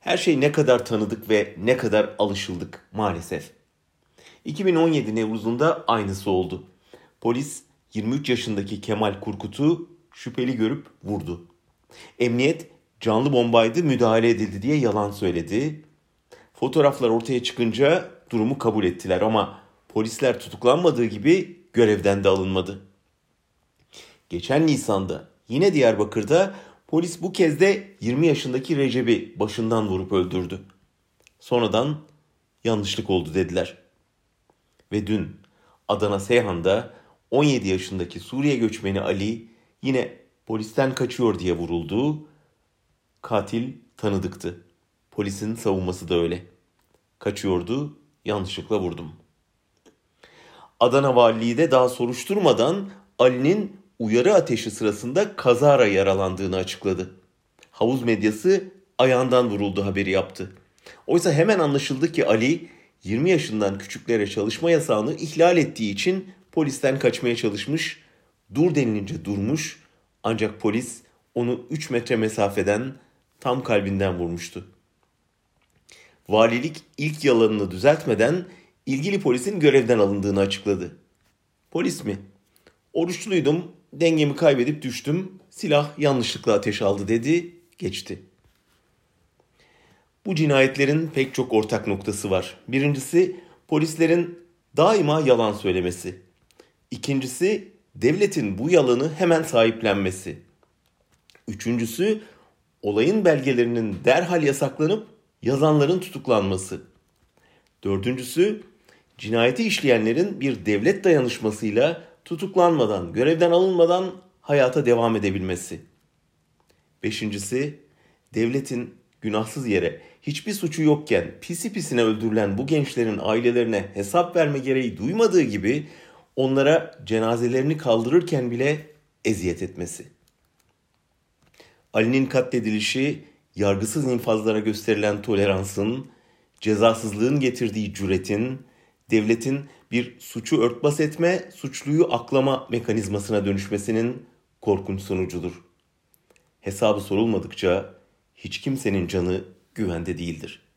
Her şey ne kadar tanıdık ve ne kadar alışıldık maalesef. 2017 Nevruz'unda aynısı oldu. Polis 23 yaşındaki Kemal Kurkut'u şüpheli görüp vurdu. Emniyet canlı bombaydı müdahale edildi diye yalan söyledi. Fotoğraflar ortaya çıkınca durumu kabul ettiler ama polisler tutuklanmadığı gibi görevden de alınmadı. Geçen Nisan'da yine Diyarbakır'da polis bu kez de 20 yaşındaki Recep'i başından vurup öldürdü. Sonradan yanlışlık oldu dediler. Ve dün Adana Seyhan'da 17 yaşındaki Suriye göçmeni Ali yine polisten kaçıyor diye vuruldu. Katil tanıdıktı. Polisin savunması da öyle. Kaçıyordu, yanlışlıkla vurdum. Adana Valiliği de daha soruşturmadan Ali'nin uyarı ateşi sırasında kazara yaralandığını açıkladı. Havuz medyası ayağından vuruldu haberi yaptı. Oysa hemen anlaşıldı ki Ali 20 yaşından küçüklere çalışma yasağını ihlal ettiği için polisten kaçmaya çalışmış, dur denilince durmuş ancak polis onu 3 metre mesafeden tam kalbinden vurmuştu. Valilik ilk yalanını düzeltmeden ilgili polisin görevden alındığını açıkladı. Polis mi? Oruçluydum, dengemi kaybedip düştüm, silah yanlışlıkla ateş aldı dedi, geçti. Bu cinayetlerin pek çok ortak noktası var. Birincisi polislerin daima yalan söylemesi. İkincisi devletin bu yalanı hemen sahiplenmesi. Üçüncüsü olayın belgelerinin derhal yasaklanıp yazanların tutuklanması. Dördüncüsü cinayeti işleyenlerin bir devlet dayanışmasıyla tutuklanmadan, görevden alınmadan hayata devam edebilmesi. Beşincisi devletin günahsız yere hiçbir suçu yokken pisi pisine öldürülen bu gençlerin ailelerine hesap verme gereği duymadığı gibi onlara cenazelerini kaldırırken bile eziyet etmesi. Ali'nin katledilişi yargısız infazlara gösterilen toleransın, cezasızlığın getirdiği cüretin, devletin bir suçu örtbas etme, suçluyu aklama mekanizmasına dönüşmesinin korkunç sonucudur. Hesabı sorulmadıkça hiç kimsenin canı güvende değildir.''